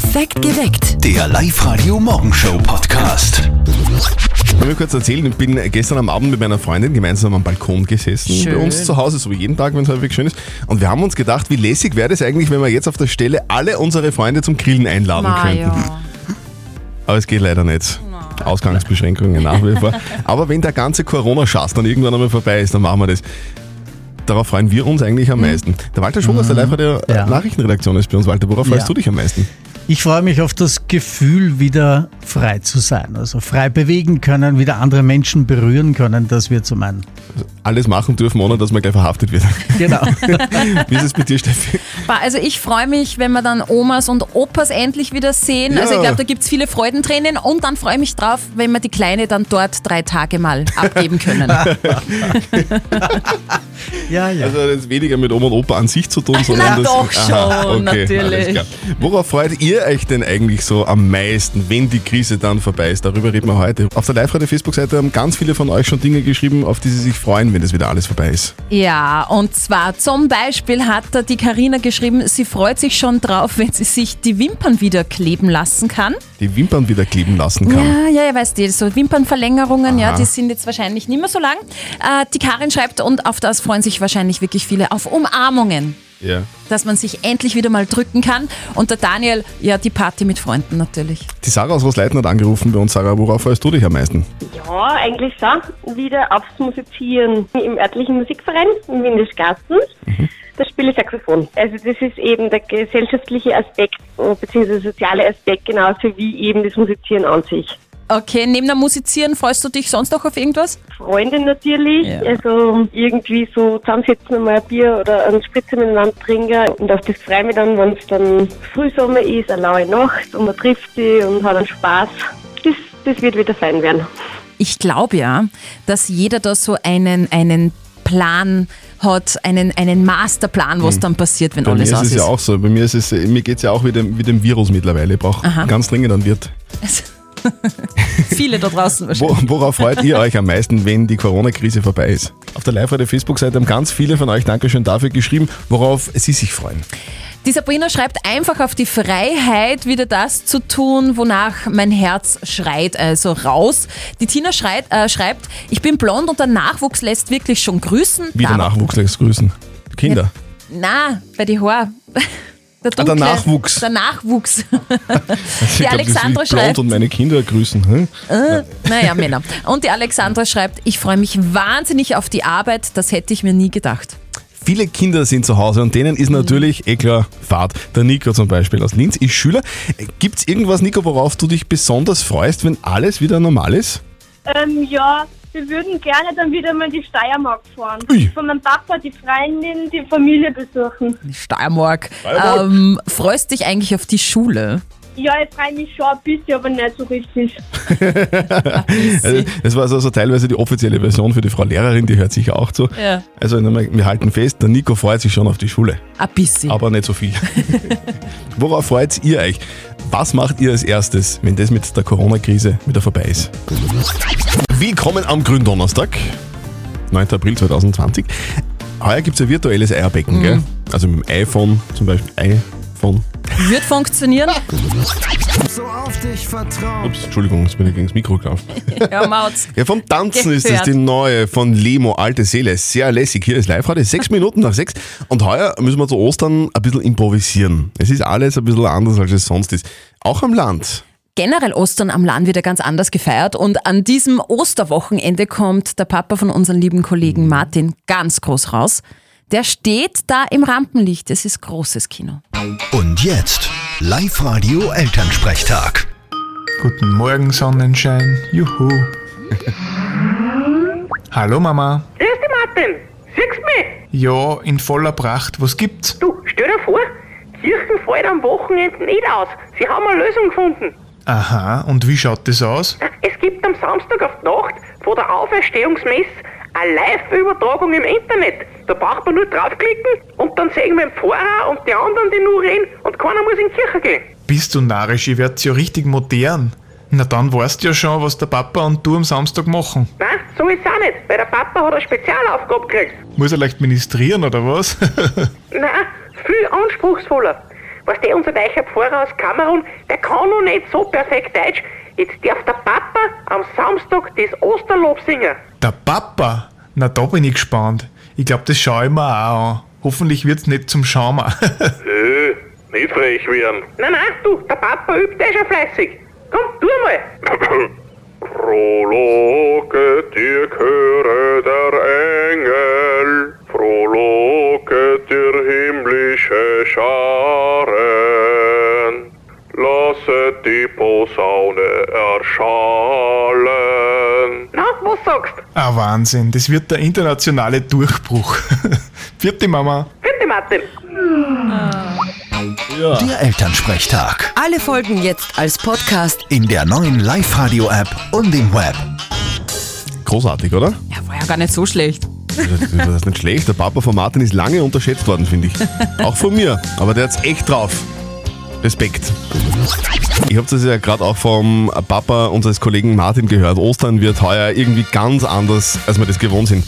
Perfekt geweckt. Der Live-Radio Morgenshow Podcast. Ich will mir kurz erzählen, ich bin gestern am Abend mit meiner Freundin gemeinsam am Balkon gesessen Schön. bei uns zu Hause, so wie jeden Tag, wenn es halbwegs schön ist. Und wir haben uns gedacht, wie lässig wäre das eigentlich, wenn wir jetzt auf der Stelle alle unsere Freunde zum Grillen einladen könnten. Maja. Aber es geht leider nicht. Ausgangsbeschränkungen nach wie vor. Aber wenn der ganze Corona-Schaß dann irgendwann einmal vorbei ist, dann machen wir das. Darauf freuen wir uns eigentlich am meisten. Der Walter Schwung aus der live der Mhm. Ja. Nachrichtenredaktion ist bei uns. Walter, worauf freust Ja. du dich am meisten? Ich freue mich auf das Gefühl, wieder frei zu sein. Also frei bewegen können, wieder andere Menschen berühren können. Das wird so mein. Alles machen dürfen, ohne dass man gleich verhaftet wird. Genau. Wie ist es mit dir, Steffi? Also ich freue mich, wenn wir dann Omas und Opas endlich wieder sehen. Ja. Also ich glaube, da gibt es viele Freudentränen und dann freue ich mich drauf, wenn wir die Kleine dann dort drei Tage mal abgeben können. ja, ja. Also das weniger mit Oma und Opa an sich zu tun, sondern das, doch schon, natürlich. alles klar. Worauf freut ihr euch denn eigentlich so am meisten, wenn die Krise dann vorbei ist? Darüber reden wir heute. Auf der Live-Radio Facebook-Seite haben ganz viele von euch schon Dinge geschrieben, auf die sie sich freuen, wenn das wieder alles vorbei ist. Ja, und zwar zum Beispiel hat da die Karina geschrieben, sie freut sich schon drauf, wenn sie sich die Wimpern wieder kleben lassen kann. Die Wimpern wieder kleben lassen kann. Ja, ja, ja, weißt du, so Wimpernverlängerungen, ja, Aha. die sind jetzt wahrscheinlich nicht mehr so lang. Äh, die Karin schreibt, und auf das freuen sich wahrscheinlich wirklich viele, auf Umarmungen. Ja. Dass man sich endlich wieder mal drücken kann. Und der Daniel, ja, die Party mit Freunden natürlich. Die Sarah aus Rosleiten hat angerufen bei uns. Sarah, worauf freust du dich am meisten? Ja, eigentlich schon. Wieder aufs Musizieren im örtlichen Musikverein in Windischgarten. Da spiele ich Saxophon. Also das ist eben der gesellschaftliche Aspekt äh, bzw. soziale Aspekt genauso wie eben das Musizieren an sich. Okay, neben dem Musizieren freust du dich sonst noch auf irgendwas? Freunde natürlich, Ja. also irgendwie so zusammensitzen und mal ein Bier oder einen Spritzer miteinander trinken und auf das freue ich mich dann, wenn es dann Frühsommer ist, eine laue Nacht und man trifft die und hat einen Spaß. Das, das wird wieder fein werden. Ich glaube ja, dass jeder da so einen, einen Plan hat, einen, einen Masterplan, was dann passiert, wenn Bei mir alles ist aus es ist. ja auch so. Bei mir, ist es, mir geht es ja auch wie dem, wie dem Virus mittlerweile. Ich brauche ganz dringend einen Wirt. Viele da draußen wahrscheinlich. Wo, worauf freut ihr euch am meisten, wenn die Corona-Krise vorbei ist? Auf der live Facebook-Seite haben ganz viele von euch, Dankeschön dafür, geschrieben, worauf sie sich freuen. Die Sabrina schreibt einfach auf die Freiheit, wieder das zu tun, wonach mein Herz schreit, also raus. Die Tina schreit, äh, schreibt, ich bin blond und der Nachwuchs lässt wirklich schon grüßen. Wie der Nachwuchs lässt grüßen. Kinder. Na, bei die Haar. Der, der dunkle- Nachwuchs. Der Nachwuchs. Ich Die glaub, das Alexandra schreibt, und meine Kinder grüßen. Hm? naja, Männer. Und die Alexandra schreibt, ich freue mich wahnsinnig auf die Arbeit, das hätte ich mir nie gedacht. Viele Kinder sind zu Hause und denen ist natürlich eh klar Fahrt. Der Nico zum Beispiel aus Linz ist Schüler. Gibt es irgendwas, Nico, worauf du dich besonders freust, wenn alles wieder normal ist? Ähm, ja, wir würden gerne dann wieder mal in die Steiermark fahren. Ui. Von meinem Papa, die Freundin, die Familie besuchen. Steiermark. Steiermark. Ähm, freust dich eigentlich auf die Schule? Ja, ich freue mich schon ein bisschen, aber nicht so richtig. Also, das war also so teilweise die offizielle Version für die Frau Lehrerin, die hört sicher auch zu. Ja. Also wir halten fest, der Nico freut sich schon auf die Schule, Ein bisschen. aber nicht so viel. Worauf freut ihr euch? Was macht ihr als erstes, wenn das mit der Corona-Krise wieder vorbei ist? Willkommen am Gründonnerstag, 9. April 2020. Heuer gibt es ein virtuelles Eierbecken, gell? Also mit dem iPhone zum Beispiel. iPhone. Wird funktionieren? So auf dich vertrauen. Ups, Entschuldigung, jetzt bin ich gegen das Mikro gelaufen. ja, Mautz. Ja, vom Tanzen ist es Gehört. die neue von Lemo, alte Seele. Sehr lässig. Hier ist Live-Radio, sechs Minuten nach sechs. Und heuer müssen wir zu Ostern ein bisschen improvisieren. Es ist alles ein bisschen anders, als es sonst ist. Auch am Land. Generell Ostern am Land wird ja ganz anders gefeiert und an diesem Osterwochenende kommt der Papa von unserem lieben Kollegen Martin ganz groß raus. Der steht da im Rampenlicht. Es ist großes Kino. Und jetzt Live-Radio Elternsprechtag. Guten Morgen, Sonnenschein. Juhu. Hallo Mama. Grüß dich, Martin. Siehst du mich? Ja, in voller Pracht. Was gibt's? Du, stell dir vor, Kirchen fällt am Wochenende nicht aus. Sie haben eine Lösung gefunden. Aha, und wie schaut das aus? Es gibt am Samstag auf die Nacht vor der Auferstehungsmesse eine Live-Übertragung im Internet. Da braucht man nur draufklicken und dann sehen wir den Pfarrer und die anderen, die nur reden und keiner muss in die Kirche gehen. Bist du narrisch? Ich werd ja richtig modern. Na dann weißt du ja schon, was der Papa und du am Samstag machen. Nein, so ist es auch nicht, weil der Papa hat eine Spezialaufgabe gekriegt. Muss er leicht ministrieren oder was? Nein, viel anspruchsvoller. weißt du, unser neuer Pfarrer aus Kamerun, der kann noch nicht so perfekt Deutsch. Jetzt darf der Papa am Samstag das Osterlob singen. Der Papa? Na, da bin ich gespannt. Ich glaube, das schaue ich mir auch an. Hoffentlich wird's nicht zum Schauen. Äh, nicht frech werden. Nein, nein, du, der Papa übt eh schon fleißig. Komm, tu mal. Frohlocket, ihr Chöre der Engel, frohlocket, ihr himmlische Scharen, lasset die Posaune erschallen. Na, was sagst? ah, Wahnsinn. Das wird der internationale Durchbruch. Vierte Mama. Bitte, Martin. Der Elternsprechtag. Alle Folgen jetzt als Podcast. In der neuen Live-Radio-App und im Web. Großartig, oder? Ja, war ja gar nicht so schlecht. Das das ist nicht schlecht. Der Papa von Martin ist lange unterschätzt worden, finde ich. Auch von mir. Aber der hat's echt drauf. Respekt. Ich habe das ja gerade auch vom Papa unseres Kollegen Martin gehört. Ostern wird heuer irgendwie ganz anders, als wir das gewohnt sind.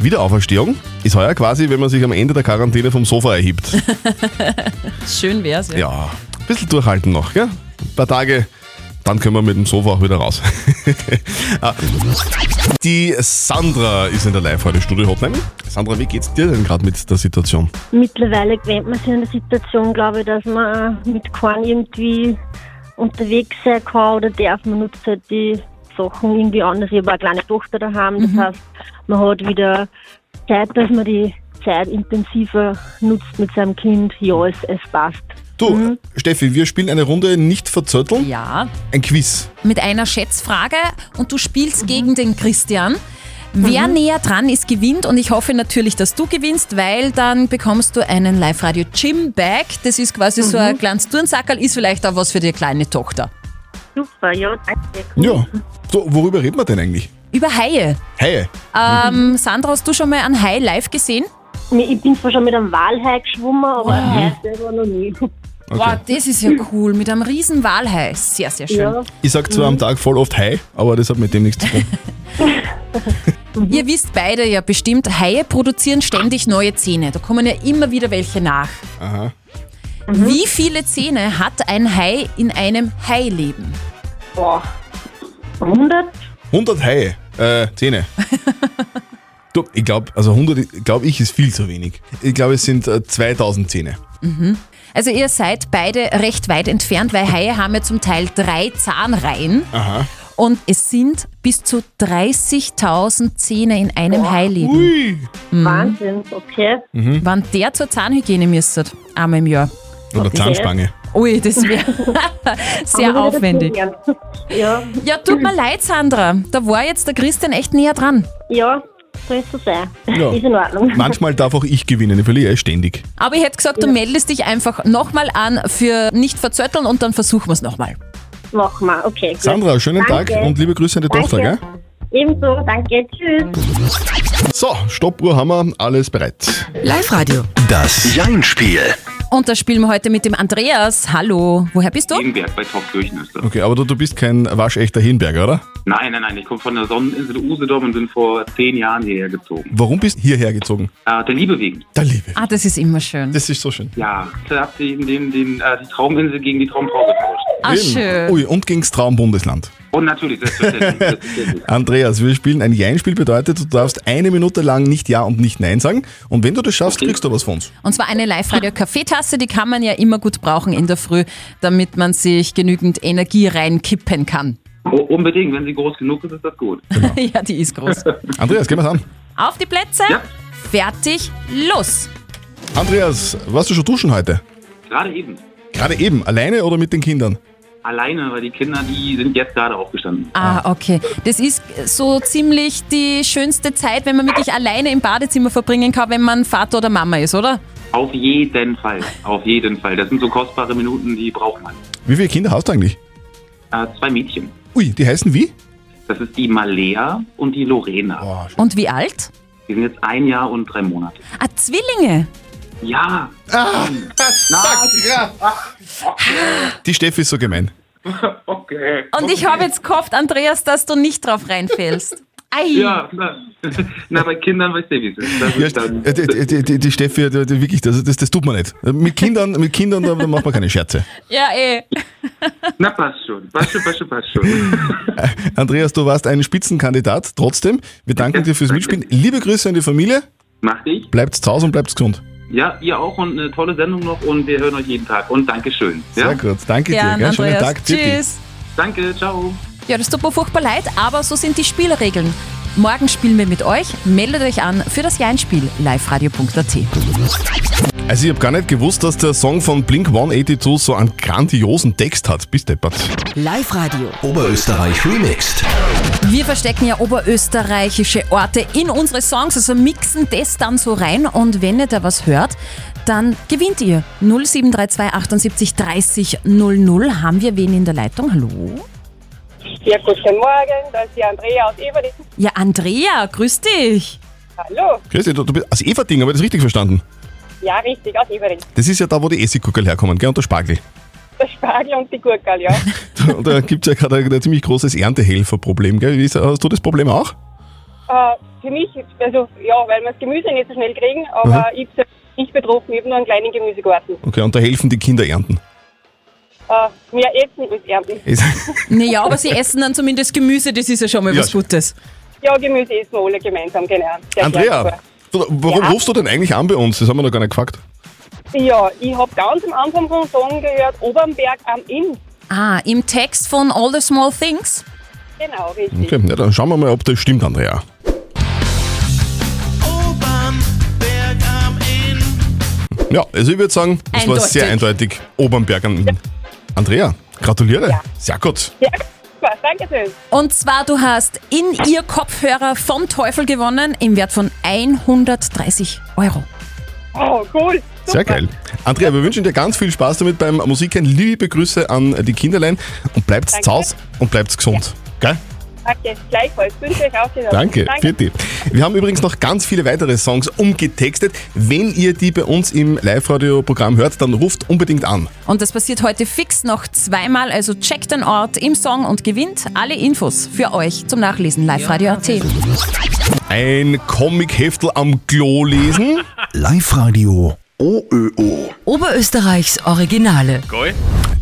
Wiederauferstehung ist heuer quasi, wenn man sich am Ende der Quarantäne vom Sofa erhebt. Schön wär's, ja. Ja, ein bisschen durchhalten noch, gell? Ein paar Tage, dann können wir mit dem Sofa auch wieder raus. Ah, Die Sandra ist in der Live-Radio-Studio-Hotline. Sandra, wie geht's dir denn gerade mit der Situation? Mittlerweile gewöhnt man sich an der Situation, glaube ich, dass man mit keinem irgendwie unterwegs sein kann oder darf. Man nutzt halt die Sachen irgendwie anders. Ich habe eine kleine Tochter daheim, das heißt, man hat wieder Zeit, dass man die Zeit intensiver nutzt mit seinem Kind. Ja, es, es passt. Du, Steffi, wir spielen eine Runde nicht verzötteln. Ja, Ein Quiz. mit einer Schätzfrage und du spielst gegen den Christian. Wer näher dran ist, gewinnt und ich hoffe natürlich, dass du gewinnst, weil dann bekommst du einen Live-Radio Gym Bag. Das ist quasi so ein kleines Turnsackerl, ist vielleicht auch was für die kleine Tochter. Super, ja, danke. Cool. Ja. So, worüber reden wir denn eigentlich? Über Haie. Hey. Ähm, Sandra, hast du schon mal einen Hai live gesehen? Nee, Ich bin zwar schon mit einem Walhai geschwommen, aber ein Hai selber noch nie. Wow, das ist ja cool. Mit einem riesen Walhai. Sehr, sehr schön. Ja, Ich sag zwar am Tag voll oft Hi, aber das hat mit dem nichts zu tun. Ihr wisst beide ja bestimmt, Haie produzieren ständig neue Zähne. Da kommen ja immer wieder welche nach. Aha. Wie viele Zähne hat ein Hai in einem Haileben? boah. 100? 100 Haie, äh, Zähne. du, ich glaube, also 100, glaube ich, ist viel zu wenig. Ich glaube, es sind äh, 2000 Zähne. Also ihr seid beide recht weit entfernt, weil Haie haben ja zum Teil drei Zahnreihen. Aha. Und es sind bis zu 30.000 Zähne in einem Haileben. Ui. Wahnsinn, okay. Wann der zur Zahnhygiene müsstet, einmal im Jahr. Oder Zahnspange. Ui, das wäre sehr Aber aufwendig. Ja, Ja, tut mir leid, Sandra. Da war jetzt der Christian echt näher dran. ja, soll es so sein. Ja. Ist in Ordnung. Manchmal darf auch ich gewinnen, ich verliere eh ständig. Aber ich hätte gesagt, du meldest dich einfach nochmal an für nicht verzötteln und dann versuchen wir es nochmal. Machen wir, okay. Gut. Sandra, schönen Danke. Tag und liebe Grüße an die Danke. Tochter, gell? Ebenso, danke, tschüss. So, Stoppuhr haben wir, alles bereit. Live-Radio. Das Jein-Spiel. Und da spielen wir heute mit dem Andreas. Hallo, woher bist du? Gegenberg bei Taufkirchen ist das. Okay, aber du, du bist kein waschechter Hinberger, oder? Nein, nein, nein, ich komme von der Sonneninsel Usedom und bin vor zehn Jahren hierher gezogen. Warum bist du hierher gezogen? Äh, der Liebe wegen. Der Liebe. Ah, das ist immer schön. Das ist so schön. Ja, da habt ihr eben den, den, äh, die Trauminsel gegen die Traumfrau getauscht. Ah, Eben. schön. Ui, und gegens Traumbundesland. Und natürlich, selbstverständlich. Andreas, wir spielen ein Jein-Spiel, bedeutet, du darfst eine Minute lang nicht Ja und nicht Nein sagen. Und wenn du das schaffst, Okay. kriegst du was von uns. Und zwar eine Live-Radio-Kaffeetasse, die kann man ja immer gut brauchen in der Früh, damit man sich genügend Energie reinkippen kann. U- Unbedingt, wenn sie groß genug ist, ist das gut. ja, die ist groß. Andreas, gehen wir's an. Auf die Plätze, Ja. fertig, los! Andreas, warst du schon duschen heute? Gerade eben. Gerade eben, alleine oder mit den Kindern? Alleine, weil die Kinder, die sind jetzt gerade aufgestanden. Ah, okay. Das ist so ziemlich die schönste Zeit, wenn man wirklich alleine im Badezimmer verbringen kann, wenn man Vater oder Mama ist, oder? Auf jeden Fall. Auf jeden Fall. Das sind so kostbare Minuten, die braucht man. Wie viele Kinder hast du eigentlich? Äh, zwei Mädchen. Ui, die heißen wie? Das ist die Malea und die Lorena. Boah, Und wie alt? Die sind jetzt ein Jahr und drei Monate. Ah, Zwillinge. Ja, die Steffi ist so gemein. okay. Und ich habe jetzt gehofft, Andreas, dass du nicht drauf reinfällst. Ei. Ja, na, na, bei Kindern weißt du, wie es ist. Das Ja, dann, die, die, die, die Steffi, die, die, wirklich, das, das, das tut man nicht. Mit Kindern, mit Kindern da macht man keine Scherze. Ja, eh. na, passt schon. Passt schon, passt schon, passt schon. Andreas, du warst ein Spitzenkandidat. Trotzdem, wir danken dir fürs Mitspielen. Liebe Grüße an die Familie. Mach dich. Bleibt zu Hause und bleibt gesund. Ja, ihr auch und eine tolle Sendung noch und wir hören euch jeden Tag. Und Dankeschön. Ja? Sehr gut. Danke Gern, dir. Gell? Schönen. Tag. Tschüss. Danke, ciao. Ja, das tut mir furchtbar leid, aber so sind die Spielregeln. Morgen spielen wir mit euch. Meldet euch an für das Jeinspiel liveradio.at. Also ich habe gar nicht gewusst, dass der Song von Blink 182 so einen grandiosen Text hat. Bis deppert. Live-Radio. Oberösterreich remixed. Wir verstecken ja oberösterreichische Orte in unsere Songs, also mixen das dann so rein und wenn ihr da was hört, dann gewinnt ihr. 0732 78 30 00. Haben wir wen in der Leitung? Hallo? Ja, guten Morgen, da ist die Andrea aus Everding. Ja, Andrea, grüß dich. Hallo. Grüß dich, du, du bist aus Everding, habe ich das richtig verstanden? Ja, richtig, aus Everding. Das ist ja da, wo die Essiggurkel herkommen, gell? Und der Spargel. Der Spargel und die Gurkel, ja. Und da gibt es ja gerade ein, ein ziemlich großes Erntehelferproblem, gell? Wie Hast du das Problem auch? äh, für mich, also ja, weil wir das Gemüse nicht so schnell kriegen, aber ich bin nicht betroffen, ich habe nur einen kleinen Gemüsegarten. Okay, und da helfen die Kinder ernten. Äh, mehr essen als ernten. Naja, aber sie essen dann zumindest Gemüse, das ist ja schon mal Ja. was Gutes. Ja, Gemüse essen wir alle gemeinsam, genau. Sehr Andrea, warum Ja. rufst du denn eigentlich an bei uns? Das haben wir noch gar nicht gefragt. Ja, ich habe ganz am Anfang vom Song gehört, Obernberg am Inn. Ah, im Text von All the Small Things? Genau, richtig. Okay, ja, dann schauen wir mal, ob das stimmt, Andrea. Ja, also ich würde sagen, das war Eindeutig. sehr eindeutig. Obernberg an Andrea, gratuliere. Sehr gut. Ja, danke schön. Und zwar, du hast in ihr Kopfhörer vom Teufel gewonnen im Wert von 130 Euro. Oh, cool. Sehr geil. Andrea, wir wünschen dir ganz viel Spaß damit beim Musiken. Liebe Grüße an die Kinderlein und bleibt zu. Hause und bleibt gesund. Gell? Danke, gleichfalls. Wünsche euch auch wieder. Danke, Danke. Vierte. Wir haben übrigens noch ganz viele weitere Songs umgetextet. Wenn ihr die bei uns im Live-Radio-Programm hört, dann ruft unbedingt an. Und das passiert heute fix noch zweimal, also checkt den Ort im Song und gewinnt alle Infos für euch zum Nachlesen. Live-Radio.at. Ein Comic-Heftel am Klo lesen. Live-Radio OÖO. Oberösterreichs Originale.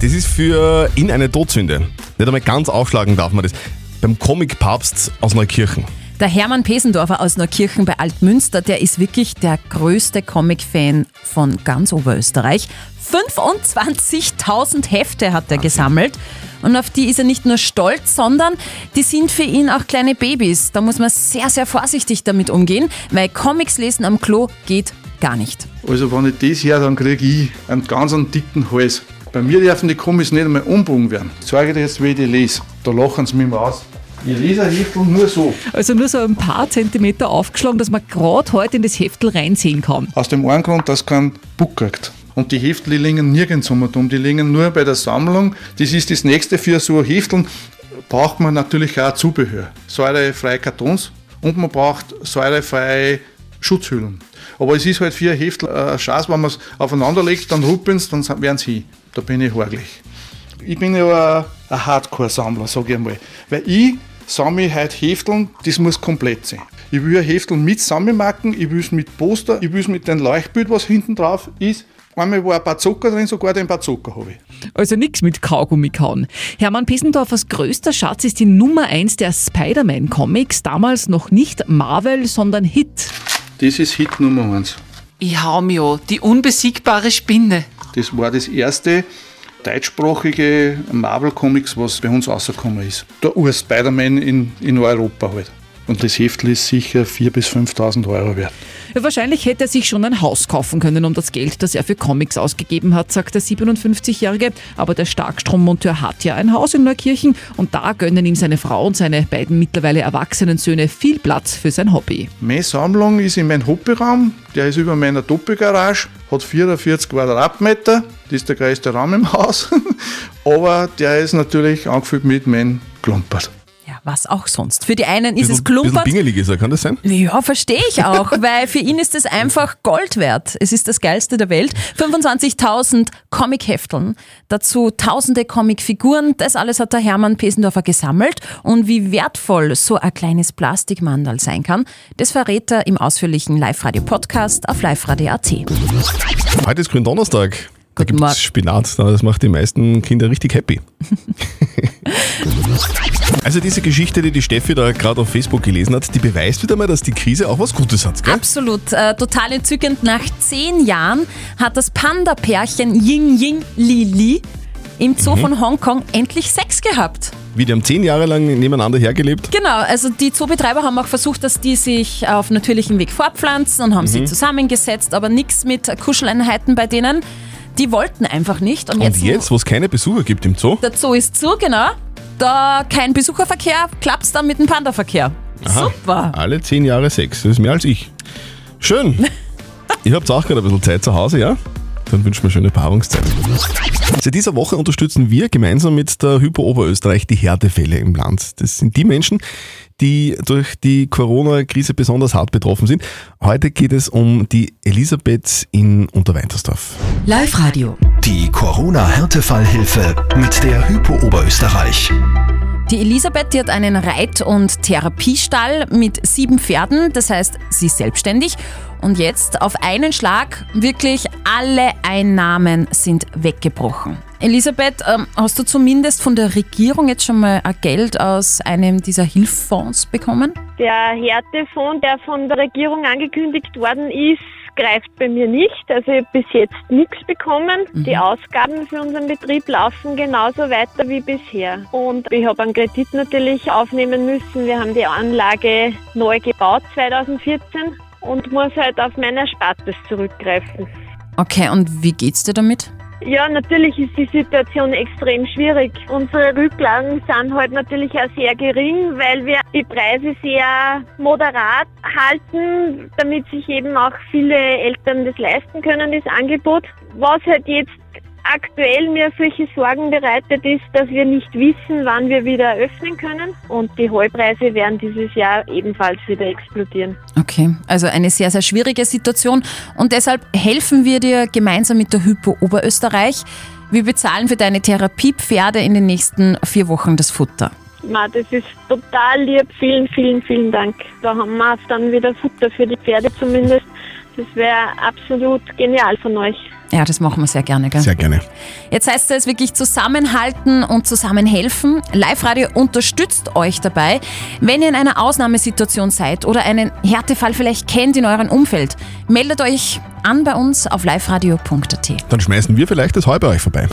Das ist für in eine Todsünde. Nicht einmal ganz aufschlagen darf man das. Beim Comic-Papst aus Neukirchen. Der Hermann Pesendorfer aus Neukirchen bei Altmünster, der ist wirklich der größte Comic-Fan von ganz Oberösterreich. 25.000 Hefte hat er gesammelt. Und auf die ist er nicht nur stolz, sondern die sind für ihn auch kleine Babys. Da muss man sehr, sehr vorsichtig damit umgehen, weil Comics lesen am Klo geht gar nicht. Also wenn ich das her, dann kriege ich einen ganz einen dicken Hals. Bei mir dürfen die Comics nicht einmal umbogen werden. Ich zeige dir jetzt, wie ich die lese. Da lachen sie mich mal aus. Ich lese ein Heftel nur so. Also nur so ein paar Zentimeter aufgeschlagen, dass man gerade heute in das Heftel reinsehen kann. Aus dem einen Grund, dass kein Buch kriegt. Und die Heftel liegen nirgends um. Die liegen nur bei der Sammlung. Das ist das nächste für so Hefteln. Braucht man natürlich auch Zubehör. Säurefreie Kartons und man braucht säurefreie Schutzhüllen. Aber es ist halt für ein Heftel ein Schatz, wenn man es aufeinander legt, dann ruppeln dann werden sie hin. Da bin ich horglich. Ich bin ja ein- ein Hardcore-Sammler, sage ich einmal. Weil ich sammle heute Hefteln, das muss komplett sein. Ich will ein Heftel mit Sammelmarken, ich will es mit Poster, ich will es mit dem Leuchtbild, was hinten drauf ist. Einmal war ein Bazooka drin, sogar den Bazooka habe ich. Also nichts mit Kaugummi kauen. Hermann Pesendorfers größter Schatz ist die Nummer 1 der Spider-Man-Comics, damals noch nicht Marvel, sondern Hit. Das ist Hit Nummer 1. Ich hau mich an, die unbesiegbare Spinne. Das war das erste deutschsprachige Marvel-Comics, was bei uns rausgekommen ist. Der Ur-Spider-Man in, in Europa halt. Und das Heftel ist sicher 4.000 bis 5.000 Euro wert. Wahrscheinlich hätte er sich schon ein Haus kaufen können um das Geld, das er für Comics ausgegeben hat, sagt der 57-Jährige. Aber der Starkstrommonteur hat ja ein Haus in Neukirchen und da gönnen ihm seine Frau und seine beiden mittlerweile erwachsenen Söhne viel Platz für sein Hobby. Meine Sammlung ist in meinem Hobbyraum, der ist über meiner Doppelgarage, hat 44 Quadratmeter, das ist der größte Raum im Haus, aber der ist natürlich angefüllt mit meinem Klumpert. Was auch sonst. Für die einen ist Bisschen, es klumpert. bisschen ist er, kann das sein? Ja, verstehe ich auch, weil für ihn ist es einfach Gold wert. Es ist das geilste der Welt. 25.000 Comic-Hefteln, dazu tausende Comicfiguren. Das alles hat der Hermann Pesendorfer gesammelt. Und wie wertvoll so ein kleines Plastikmandal sein kann, das verrät er im ausführlichen Live-Radio-Podcast auf liveradio.at. Heute ist Gründonnerstag. Da gibt es Spinat. Das macht die meisten Kinder richtig happy. also diese Geschichte, die die Steffi da gerade auf Facebook gelesen hat, die beweist wieder mal, dass die Krise auch was Gutes hat, gell? Absolut, äh, total entzückend. Nach zehn Jahren hat das Panda-Pärchen Ying Ying Li Li im Zoo Mhm. von Hongkong endlich Sex gehabt. Wie die haben zehn Jahre lang nebeneinander hergelebt. Genau, also die Zoobetreiber haben auch versucht, dass die sich auf natürlichem Weg fortpflanzen und haben sie Mhm. zusammengesetzt, aber nichts mit Kuscheleinheiten bei denen. Die wollten einfach nicht. Und, Und jetzt, wo es keine Besucher gibt im Zoo, der Zoo ist zu, genau. Da kein Besucherverkehr, klappt's dann mit dem Panda-Verkehr. Aha, Super. alle zehn Jahre Sex. Das ist mehr als ich. Schön. Ihr habt auch gerade ein bisschen Zeit zu Hause, ja? Dann wünschen wir schöne Paarungszeit. Seit dieser Woche unterstützen wir gemeinsam mit der Hypo Oberösterreich die Härtefälle im Land. Das sind die Menschen, die durch die Corona-Krise besonders hart betroffen sind. Heute geht es um die Elisabeth in Unterweintersdorf. Live-Radio. Die Corona-Härtefallhilfe mit der Hypo Oberösterreich. Die Elisabeth, die hat einen Reit- und Therapiestall mit sieben Pferden, das heißt, sie ist selbstständig. Und jetzt auf einen Schlag wirklich alle Einnahmen sind weggebrochen. Elisabeth, ähm, hast du zumindest von der Regierung jetzt schon mal Geld aus einem dieser Hilfsfonds bekommen? Der Härtefonds, der von der Regierung angekündigt worden ist, greift bei mir nicht. Also ich habe bis jetzt nichts bekommen. Die Ausgaben für unseren Betrieb laufen genauso weiter wie bisher. Und ich habe einen Kredit natürlich aufnehmen müssen. Wir haben die Anlage neu gebaut 2014 und muss halt auf mein Erspartes zurückgreifen. Okay, und wie geht's dir damit? Ja, natürlich ist die Situation extrem schwierig. Unsere Rücklagen sind halt natürlich auch sehr gering, weil wir die Preise sehr moderat halten, damit sich eben auch viele Eltern das leisten können, das Angebot. Was halt jetzt aktuell mir solche Sorgen bereitet, ist, dass wir nicht wissen, wann wir wieder öffnen können. Und die Heupreise werden dieses Jahr ebenfalls wieder explodieren. Okay, also eine sehr, sehr schwierige Situation und deshalb helfen wir dir gemeinsam mit der Hypo Oberösterreich. Wir bezahlen für deine Therapiepferde in den nächsten vier Wochen das Futter. Ma, das ist total lieb. Vielen, vielen, vielen Dank. Da haben wir dann wieder Futter für die Pferde zumindest. Das wäre absolut genial von euch. Ja, das machen wir sehr gerne, gell? Sehr gerne. Jetzt heißt es wirklich zusammenhalten und zusammenhelfen. Live-Radio unterstützt euch dabei. Wenn ihr in einer Ausnahmesituation seid oder einen Härtefall vielleicht kennt in eurem Umfeld, meldet euch an bei uns auf liveradio.at. Dann schmeißen wir vielleicht das Heu bei euch vorbei.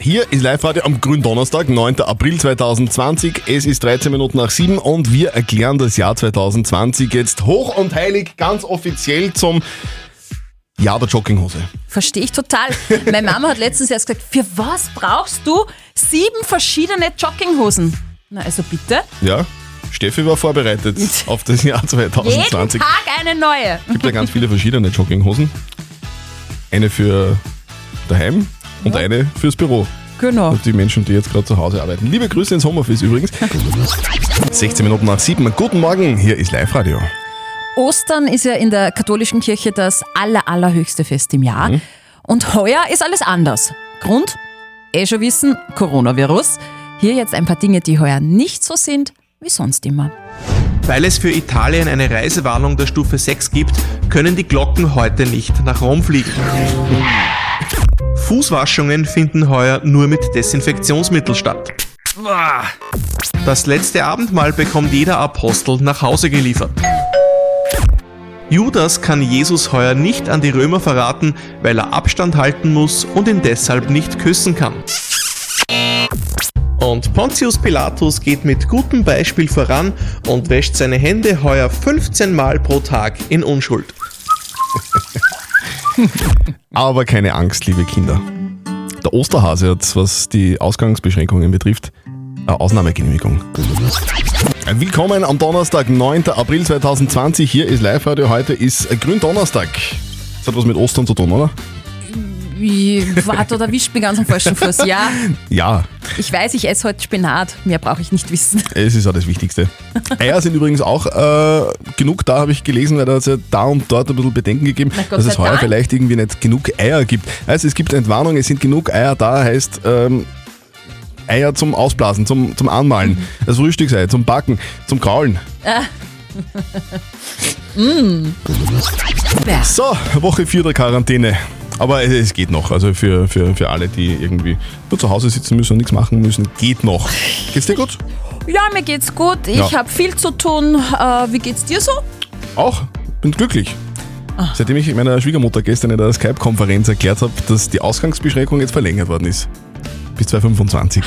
Hier ist Live-Radio am Gründonnerstag, 9. April 2020. Es ist 13 Minuten nach 7 und wir erklären das Jahr 2020 jetzt hoch und heilig, ganz offiziell zum Jahr der Jogginghose. Verstehe ich total. Meine Mama hat letztens erst gesagt, für was brauchst du sieben verschiedene Jogginghosen? Na, also bitte. Ja, Steffi war vorbereitet auf das Jahr Jeden 2020. Tag eine neue. Es gibt ja ganz viele verschiedene Jogginghosen. Eine für daheim und eine fürs Büro. Genau. Und die Menschen, die jetzt gerade zu Hause arbeiten. Liebe Grüße ins Homeoffice übrigens. 16 Minuten nach 7. Guten Morgen, hier ist Live-Radio. Ostern ist ja in der katholischen Kirche das aller, allerhöchste Fest im Jahr. Und heuer ist alles anders. Grund? Eh schon wissen, Coronavirus. Hier jetzt ein paar Dinge, die heuer nicht so sind wie sonst immer. Weil es für Italien eine Reisewarnung der Stufe 6 gibt, können die Glocken heute nicht nach Rom fliegen. Fußwaschungen finden heuer nur mit Desinfektionsmittel statt. Das letzte Abendmahl bekommt jeder Apostel nach Hause geliefert. Judas kann Jesus heuer nicht an die Römer verraten, weil er Abstand halten muss und ihn deshalb nicht küssen kann. Und Pontius Pilatus geht mit gutem Beispiel voran und wäscht seine Hände heuer 15 Mal pro Tag in Unschuld. Aber keine Angst, liebe Kinder. Der Osterhase hat, was die Ausgangsbeschränkungen betrifft, eine Ausnahmegenehmigung. Willkommen am Donnerstag, 9. April 2020. Hier ist Live-Radio. Heute ist Gründonnerstag. Das hat was mit Ostern zu tun, oder? Wie, warte, oder wischt mir ganz am falschen Fuß. Ja, Ja, ich weiß, ich esse heute Spinat. Mehr brauche ich nicht wissen. es ist auch das Wichtigste. Eier sind übrigens auch äh, genug da, habe ich gelesen, weil da hat es ja da und dort ein bisschen Bedenken gegeben, dass es heuer Dank. vielleicht irgendwie nicht genug Eier gibt. Also es gibt Entwarnung, es sind genug Eier da, heißt ähm, Eier zum Ausblasen, zum, zum Anmalen, Mhm. das Frühstücksei, zum Backen, zum Kraulen. Ah. mm. So, Woche 4 der Quarantäne. Aber es- es geht noch. Also für, für, für alle, die irgendwie nur zu Hause sitzen müssen und nichts machen müssen, geht noch. Geht's dir gut? Ja, mir geht's gut. Ich Ja. habe viel zu tun. Äh, wie geht's dir so? Auch. Bin glücklich. Seitdem ich meiner Schwiegermutter gestern in der Skype-Konferenz erklärt habe, dass die Ausgangsbeschränkung jetzt verlängert worden ist. Bis 2025.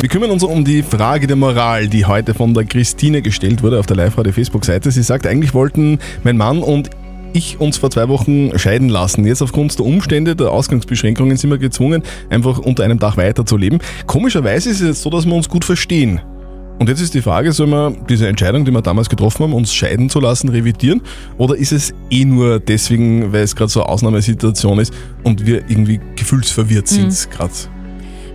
Wir kümmern uns um die Frage der Moral, die heute von der Christine gestellt wurde auf der Live-Radio-Facebook-Seite. Sie sagt, eigentlich wollten mein Mann und ich uns vor zwei Wochen scheiden lassen. Jetzt aufgrund der Umstände der Ausgangsbeschränkungen sind wir gezwungen, einfach unter einem Dach weiterzuleben. Komischerweise ist es jetzt so, dass wir uns gut verstehen. Und jetzt ist die Frage, sollen wir diese Entscheidung, die wir damals getroffen haben, uns scheiden zu lassen, revidieren? Oder ist es eh nur deswegen, weil es gerade so eine Ausnahmesituation ist und wir irgendwie gefühlsverwirrt sind Mhm. gerade?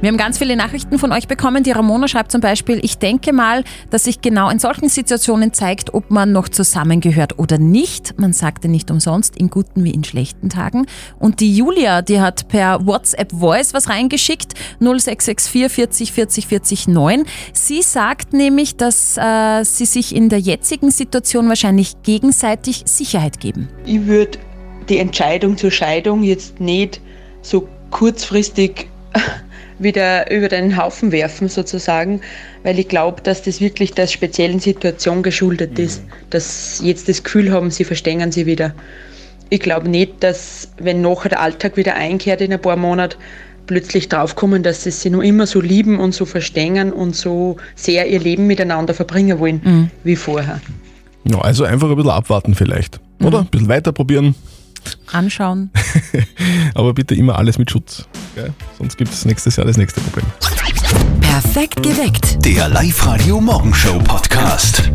Wir haben ganz viele Nachrichten von euch bekommen. Die Ramona schreibt zum Beispiel, ich denke mal, dass sich genau in solchen Situationen zeigt, ob man noch zusammengehört oder nicht. Man sagte nicht umsonst, in guten wie in schlechten Tagen. Und die Julia, die hat per WhatsApp Voice was reingeschickt, 0664 40 40 40 9. Sie sagt nämlich, dass äh, sie sich in der jetzigen Situation wahrscheinlich gegenseitig Sicherheit geben. Ich würde die Entscheidung zur Scheidung jetzt nicht so kurzfristig wieder über den Haufen werfen sozusagen, weil ich glaube, dass das wirklich der speziellen Situation geschuldet ist, dass jetzt das Gefühl haben, sie verstehen sie wieder. Ich glaube nicht, dass wenn nachher der Alltag wieder einkehrt in ein paar Monaten, plötzlich draufkommen, dass sie sich noch immer so lieben und so verstehen und so sehr ihr Leben miteinander verbringen wollen wie vorher. Ja, also einfach ein bisschen abwarten vielleicht. Oder? Ein bisschen weiter probieren, Anschauen. aber bitte immer alles mit Schutz. Gell? Sonst gibt es nächstes Jahr das nächste Problem. Perfekt geweckt. Der Live-Radio Morgenshow Podcast.